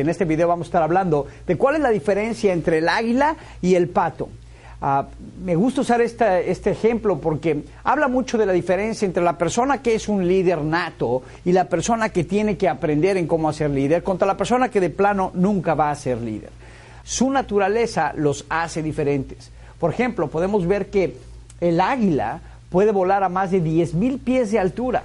en este video vamos a estar hablando de cuál es la diferencia entre el águila y el pato. Ah, me gusta usar este ejemplo porque habla mucho de la diferencia entre la persona que es un líder nato y la persona que tiene que aprender en cómo hacer líder contra la persona que de plano nunca va a ser líder. Su naturaleza los hace diferentes. Por ejemplo, podemos ver que el águila puede volar a más de 10.000 pies de altura.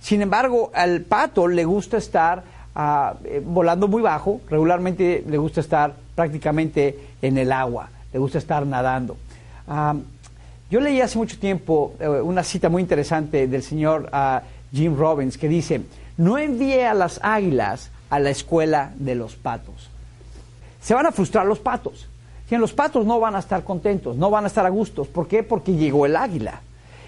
Sin embargo, al pato le gusta estar eh, volando muy bajo, regularmente le gusta estar prácticamente en el agua le gusta estar nadando. yo leí hace mucho tiempo eh, una cita muy interesante del señor ah, Jim Robbins que dice, no envíe a las águilas a la escuela de los patos. Se van a frustrar los patos. Si los patos no van a estar contentos, no van a estar a gustos. ¿Por qué? Porque llegó el águila.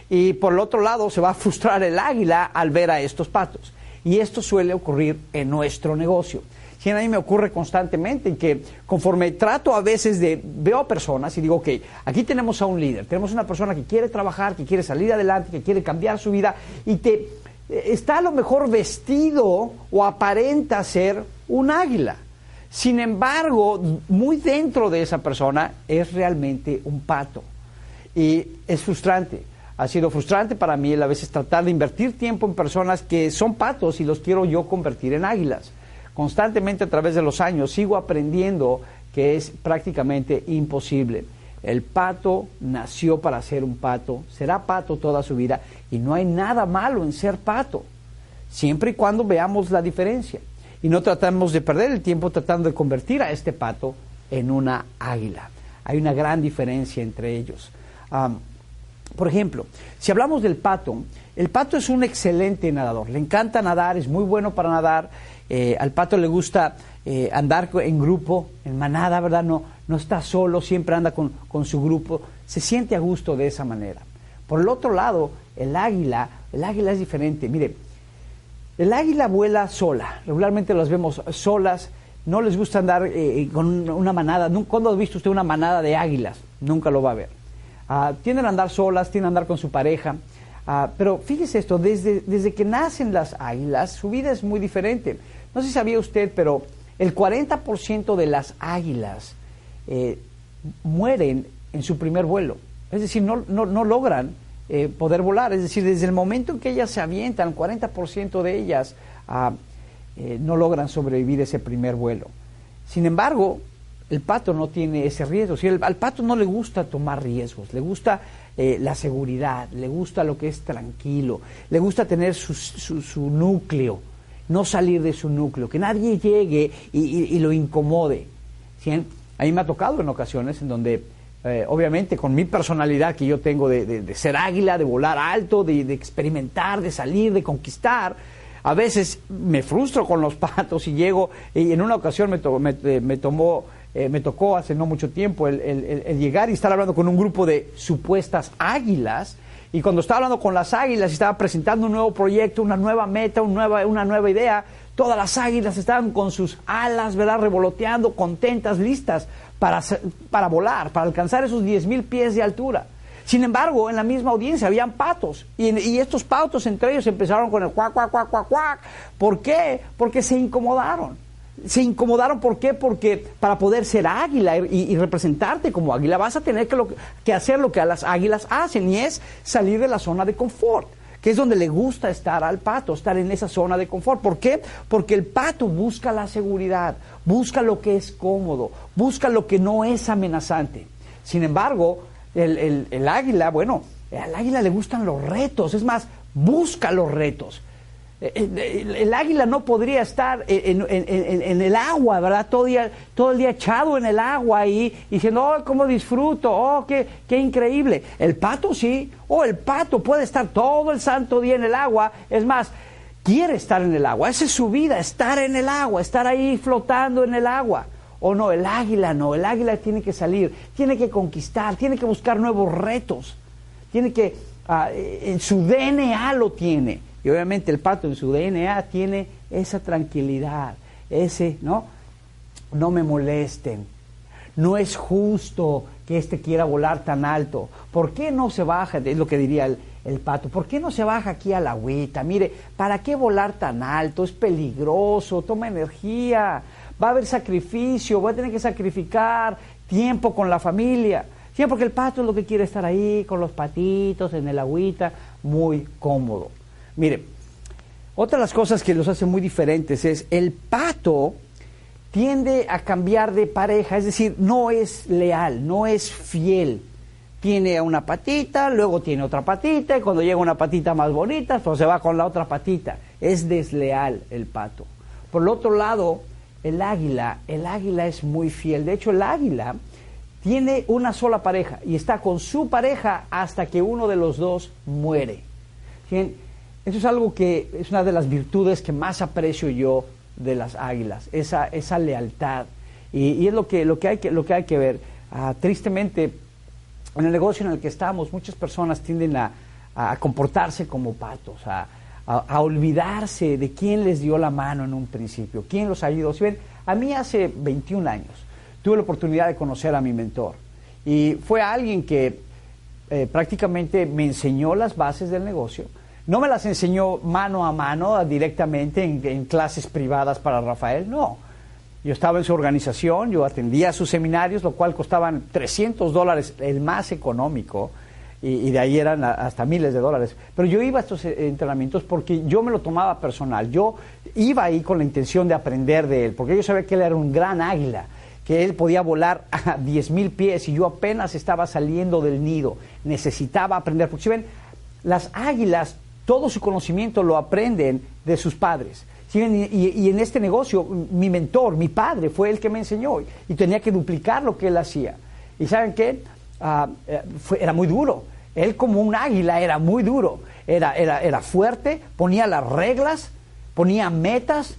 Y por el otro lado se va a frustrar el águila al ver a estos patos. Y esto suele ocurrir en nuestro negocio que a mí me ocurre constantemente en que conforme trato a veces de, veo a personas y digo, ok, aquí tenemos a un líder, tenemos una persona que quiere trabajar, que quiere salir adelante, que quiere cambiar su vida y te eh, está a lo mejor vestido o aparenta ser un águila. Sin embargo, muy dentro de esa persona es realmente un pato. Y es frustrante. Ha sido frustrante para mí a veces tratar de invertir tiempo en personas que son patos y los quiero yo convertir en águilas constantemente a través de los años sigo aprendiendo que es prácticamente imposible. El pato nació para ser un pato, será pato toda su vida y no hay nada malo en ser pato, siempre y cuando veamos la diferencia y no tratamos de perder el tiempo tratando de convertir a este pato en una águila. Hay una gran diferencia entre ellos. Por ejemplo, si hablamos del pato, el pato es un excelente nadador, le encanta nadar, es muy bueno para nadar, eh, al pato le gusta eh, andar en grupo, en manada, ¿verdad? No, no está solo, siempre anda con, su grupo, se siente a gusto de esa manera. Por el otro lado, el águila, el águila es diferente. Mire, el águila vuela sola, regularmente las vemos solas, no les gusta andar eh, con una manada. ¿Cuándo ha visto usted una manada de águilas? Nunca lo va a ver. Ah, tienden a andar solas, tienden a andar con su pareja. Ah, pero fíjese esto, desde, desde que nacen las águilas, su vida es muy diferente. No sé si sabía usted, pero el 40% de las águilas eh, mueren en su primer vuelo. Es decir, no, no, logran eh, poder volar. Es decir, desde el momento en que ellas se avientan, el 40% de ellas ah, eh, no logran sobrevivir ese primer vuelo. Sin embargo, el pato no tiene ese riesgo. Si al pato no le gusta tomar riesgos, le gusta la seguridad, le gusta lo que es tranquilo, le gusta tener su, su núcleo no salir de su núcleo, que nadie llegue y, lo incomode. A mí me ha tocado en ocasiones en donde, eh, obviamente, con mi personalidad que yo tengo de, ser águila, de volar alto, de, experimentar, de salir, de conquistar, a veces me frustro con los patos y llego, y en una ocasión me, me, tomó, eh, me tocó hace no mucho tiempo el, llegar y estar hablando con un grupo de supuestas águilas y cuando estaba hablando con las águilas y estaba presentando un nuevo proyecto, una nueva meta, una nueva, una nueva idea, todas las águilas estaban con sus alas, ¿verdad? Revoloteando, contentas, listas para, para volar, para alcanzar esos 10.000 pies de altura. Sin embargo, en la misma audiencia habían patos y, y, estos patos entre ellos empezaron con el cuac, cuac, cuac, cuac, cuac. ¿Por qué? Porque se incomodaron se incomodaron, ¿por qué? Porque para poder ser águila y, representarte como águila vas a tener que, hacer lo que las águilas hacen y es salir de la zona de confort, que es donde le gusta estar al pato, estar en esa zona de confort. ¿Por qué? Porque el pato busca la seguridad, busca lo que es cómodo, busca lo que no es amenazante. Sin embargo, el águila, bueno, al águila le gustan los retos, es más, busca los retos. El, águila no podría estar en, el agua, ¿verdad? Todo, todo el día echado en el agua y, diciendo, oh, cómo disfruto, oh, qué, qué increíble. El pato sí, oh, el pato puede estar todo el santo día en el agua. Es más, quiere estar en el agua. Esa es su vida, estar en el agua, estar ahí flotando en el agua. O no, el águila no, el águila tiene que salir, tiene que conquistar, tiene que buscar nuevos retos, tiene que, ah, en su DNA lo tiene. Y obviamente el pato en su DNA tiene esa tranquilidad, ese, ¿no? No me molesten. No es justo que éste quiera volar tan alto. ¿Por qué no se baja? Es lo que diría el, pato. ¿Por qué no se baja aquí a la agüita? Mire, ¿para qué volar tan alto? Es peligroso, toma energía. va a haber sacrificio, voy a tener que sacrificar tiempo con la familia. Sí, porque el pato es lo que quiere estar ahí, con los patitos, en el agüita, muy cómodo. Mire, otra de las cosas que los hace muy diferentes es el pato tiende a cambiar de pareja, es decir, no es leal, no es fiel. Tiene una patita, luego tiene otra patita, y cuando llega una patita más bonita, pues se va con la otra patita. Es desleal el pato. Por el otro lado, el águila, el águila es muy fiel. De hecho, el águila tiene una sola pareja y está con su pareja hasta que uno de los dos muere. Eso es algo que es una de las virtudes que más aprecio yo de las águilas, esa, esa lealtad. Y, es lo que, lo, que hay que, lo que hay que ver. Ah, tristemente, en el negocio en el que estamos, muchas personas tienden a, comportarse como patos, a, olvidarse de quién les dio la mano en un principio, quién los ayudó. Si ven, a mí hace 21 años tuve la oportunidad de conocer a mi mentor y fue alguien que eh, prácticamente me enseñó las bases del negocio. No me las enseñó mano a mano directamente en clases privadas para Rafael, no yo estaba en su organización, yo atendía sus seminarios, lo cual costaban 300 dólares, el más económico, y, de ahí eran hasta miles de dólares. Pero yo iba a estos eh, entrenamientos porque yo me lo tomaba personal. Yo iba ahí con la intención de aprender de él, porque yo sabía que él era un gran águila, que él podía volar a 10 mil pies y yo apenas estaba saliendo del nido. Necesitaba aprender, porque si ven, las águilas, todo su conocimiento lo aprenden de sus padres. Y, en este negocio, mi mentor, mi padre, fue el que me enseñó y tenía que duplicar lo que él hacía. ¿Y saben qué? Ah, eh, era muy duro. Él como un águila era muy duro. Era, era, era fuerte, ponía las reglas, ponía metas,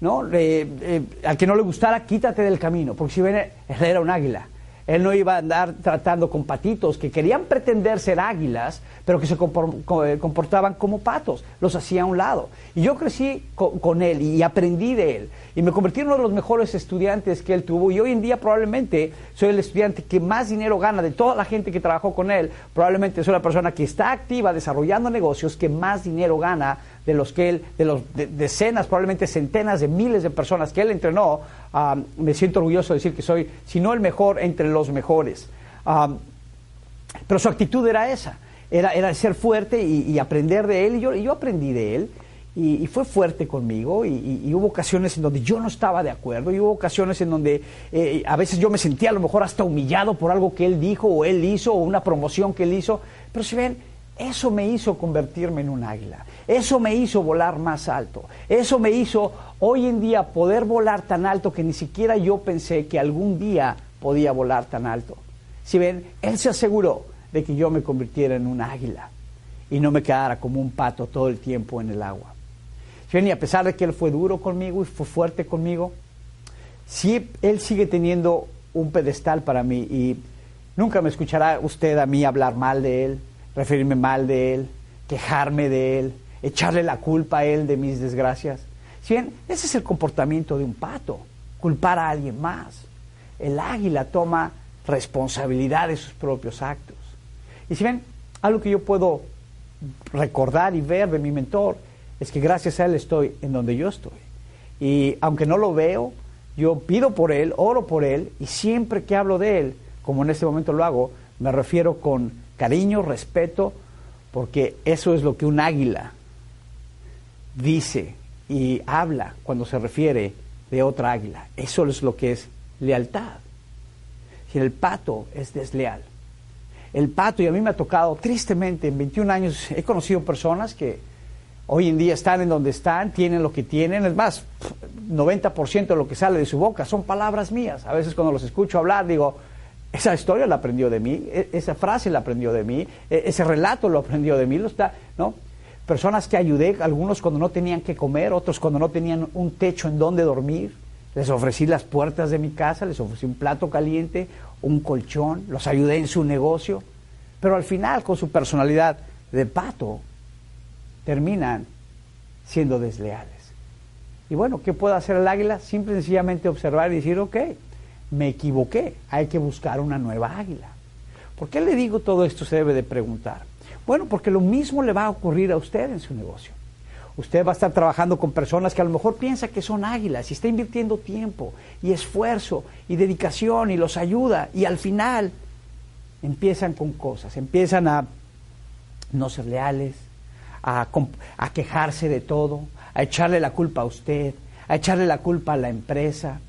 ¿no? Eh, al que no le gustara, quítate del camino, porque si ven, él era un águila. Él no iba a andar tratando con patitos que querían pretender ser águilas, pero que se eh, comportaban como patos, los hacía a un lado. Y yo crecí con, él y aprendí de él. Y me convertí en uno de los mejores estudiantes que él tuvo. Y hoy en día probablemente soy el estudiante que más dinero gana de toda la gente que trabajó con él. Probablemente soy la persona que está activa desarrollando negocios que más dinero gana de los que él, de los decenas, probablemente centenas de miles de personas que él entrenó, ah, me siento orgulloso de decir que soy, si no el mejor, entre los mejores. Ah, pero su actitud era esa, era, era ser fuerte y, aprender de él, y yo, yo aprendí de él. Y, fue fuerte conmigo y, hubo ocasiones en donde yo no estaba de acuerdo y hubo ocasiones en donde eh, a veces yo me sentía a lo mejor hasta humillado por algo que él dijo o él hizo o una promoción que él hizo, pero si ven, eso me hizo convertirme en un águila. Eso me hizo volar más alto. Eso me hizo hoy en día poder volar tan alto que ni siquiera yo pensé que algún día podía volar tan alto. Si ven, Él se aseguró de que yo me convirtiera en un águila y no me quedara como un pato todo el tiempo en el agua. Si ven, y a pesar de que Él fue duro conmigo y fue fuerte conmigo, sí, Él sigue teniendo un pedestal para mí y nunca me escuchará usted a mí hablar mal de Él, referirme mal de Él, quejarme de Él, echarle la culpa a él de mis desgracias. Si bien, ese es el comportamiento de un pato, culpar a alguien más. El águila toma responsabilidad de sus propios actos. Y si ven, algo que yo puedo recordar y ver de mi mentor es que gracias a él estoy en donde yo estoy. Y aunque no lo veo, yo pido por él, oro por él, y siempre que hablo de él, como en este momento lo hago, me refiero con cariño, respeto, porque eso es lo que un águila dice y habla cuando se refiere de otra águila. Eso es lo que es lealtad. Si el pato es desleal. El pato, y a mí me ha tocado, tristemente, en 21 años he conocido personas que hoy en día están en donde están, tienen lo que tienen. Es más, 90% de lo que sale de su boca son palabras mías. A veces cuando los escucho hablar digo, esa historia la aprendió de mí, e-, esa frase la aprendió de mí, e-, ese relato lo aprendió de mí, lo está, ¿no? personas que ayudé, algunos cuando no tenían que comer, otros cuando no tenían un techo en donde dormir. Les ofrecí las puertas de mi casa, les ofrecí un plato caliente, un colchón, los ayudé en su negocio, pero al final con su personalidad de pato terminan siendo desleales. Y bueno, ¿qué puede hacer el águila? Simple y sencillamente observar y decir, ok, me equivoqué, hay que buscar una nueva águila. ¿Por qué le digo todo esto? Se debe de preguntar. Bueno, porque lo mismo le va a ocurrir a usted en su negocio. Usted va a estar trabajando con personas que a lo mejor piensa que son águilas y está invirtiendo tiempo y esfuerzo y dedicación y los ayuda y al final empiezan con cosas, empiezan a no ser leales, a, a quejarse de todo, a echarle la culpa a usted, a echarle la culpa a la empresa,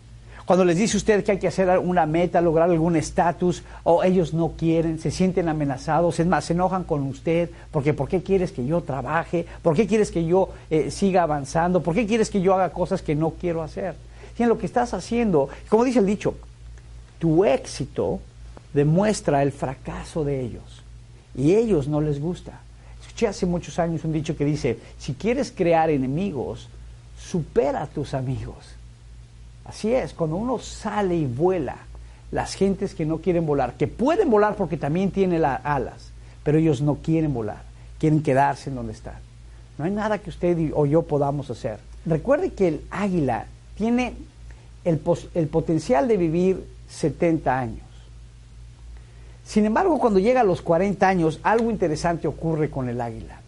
cuando les dice usted que hay que hacer una meta, lograr algún estatus, o ellos no quieren, se sienten amenazados, se enojan con usted, porque ¿por qué quieres que yo trabaje? ¿Por qué quieres que yo eh, siga avanzando? ¿Por qué quieres que yo haga cosas que no quiero hacer? Y en lo que estás haciendo, como dice el dicho, tu éxito demuestra el fracaso de ellos. Y ellos no les gusta. Escuché hace muchos años un dicho que dice, si quieres crear enemigos, supera a tus amigos. Así es, cuando uno sale y vuela, las gentes que no quieren volar, que pueden volar porque también tienen alas, pero ellos no quieren volar, quieren quedarse en donde están. No hay nada que usted o yo podamos hacer. Recuerde que el águila tiene el, el potencial de vivir 70 años. Sin embargo, cuando llega a los 40 años, algo interesante ocurre con el águila.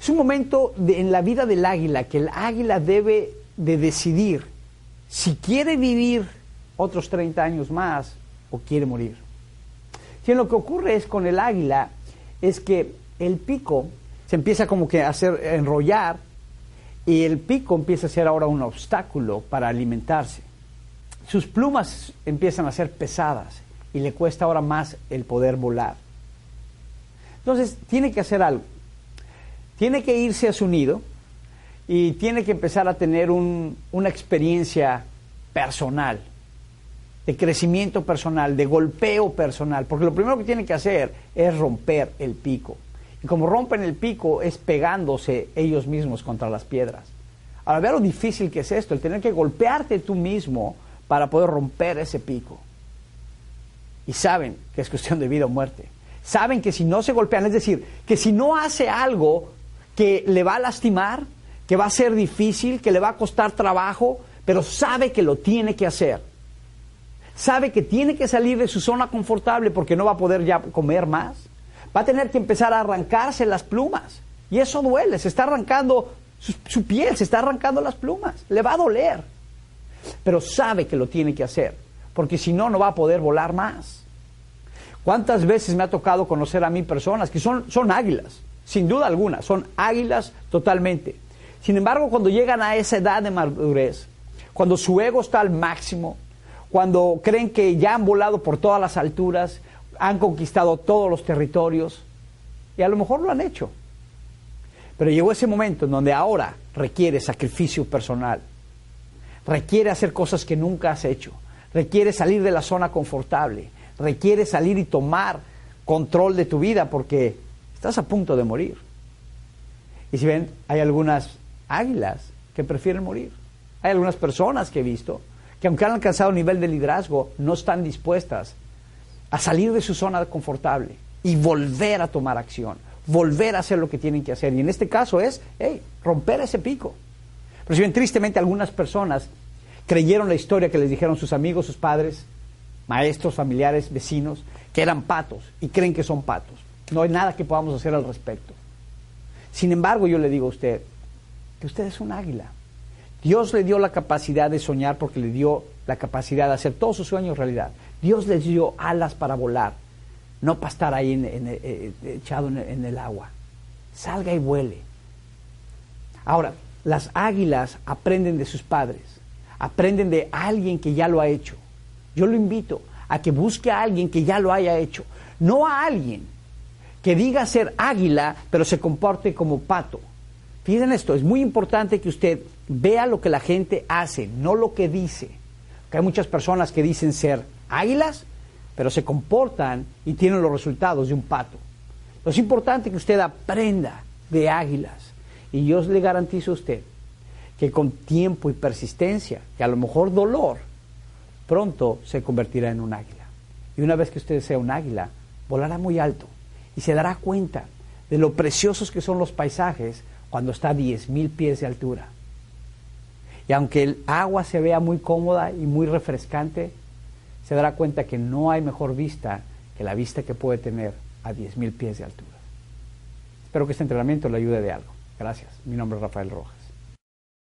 Es un momento en la vida del águila que el águila debe de decidir si quiere vivir otros 30 años más o quiere morir. Y lo que ocurre es con el águila es que el pico se empieza como que a hacer enrollar y el pico empieza a ser ahora un obstáculo para alimentarse. Sus plumas empiezan a ser pesadas y le cuesta ahora más el poder volar. Entonces tiene que hacer algo. Tiene que irse a su nido y tiene que empezar a tener una experiencia personal, de crecimiento personal, de golpeo personal, porque lo primero que tiene que hacer es romper el pico. Y como rompen el pico es pegándose ellos mismos contra las piedras. Ahora, vea lo difícil que es esto, el tener que golpearte tú mismo para poder romper ese pico. Y saben que es cuestión de vida o muerte. Saben que si no se golpean, es decir, que si no hace algo que le va a lastimar, que va a ser difícil, que le va a costar trabajo, pero sabe que lo tiene que hacer. Sabe que tiene que salir de su zona confortable porque no va a poder ya comer más. Va a tener que empezar a arrancarse las plumas. Y eso duele, se está arrancando su, piel, se está arrancando las plumas. Le va a doler. Pero sabe que lo tiene que hacer, porque si no, no va a poder volar más. ¿Cuántas veces me ha tocado conocer a mí personas que son, son águilas? Sin duda alguna, son águilas totalmente sin embargo, cuando llegan a esa edad de madurez, cuando su ego está al máximo, cuando creen que ya han volado por todas las alturas, han conquistado todos los territorios, y a lo mejor lo han hecho. Pero llegó ese momento en donde ahora requiere sacrificio personal, requiere hacer cosas que nunca has hecho, requiere salir de la zona confortable, requiere salir y tomar control de tu vida porque estás a punto de morir. Y si ven, hay algunas águilas que prefieren morir. Hay algunas personas que he visto que aunque han alcanzado un nivel de liderazgo, no están dispuestas a salir de su zona confortable y volver a tomar acción, volver a hacer lo que tienen que hacer. Y en este caso es, hey, romper ese pico. Pero si bien tristemente algunas personas creyeron la historia que les dijeron sus amigos, sus padres, maestros, familiares, vecinos, que eran patos y creen que son patos. No hay nada que podamos hacer al respecto. Sin embargo, yo le digo a usted, que usted es un águila. Dios le dio la capacidad de soñar porque le dio la capacidad de hacer todos sus sueños realidad. Dios le dio alas para volar, no para estar ahí en, eh, echado en el agua. Salga y vuele. Ahora, las águilas aprenden de sus padres, aprenden de alguien que ya lo ha hecho. Yo lo invito a que busque a alguien que ya lo haya hecho, no a alguien que diga ser águila, pero se comporte como pato. Fíjense esto, es muy importante que usted vea lo que la gente hace, no lo que dice. Que hay muchas personas que dicen ser águilas, pero se comportan y tienen los resultados de un pato. es importante que usted aprenda de águilas. Y yo le garantizo a usted que con tiempo y persistencia, que a lo mejor dolor, pronto se convertirá en un águila. Y una vez que usted sea un águila, volará muy alto y se dará cuenta de lo preciosos que son los paisajes cuando está a 10.000 pies de altura. Y aunque el agua se vea muy cómoda y muy refrescante, se dará cuenta que no hay mejor vista que la vista que puede tener a 10.000 pies de altura. Espero que este entrenamiento le ayude de algo. Gracias. Mi nombre es Rafael Rojas.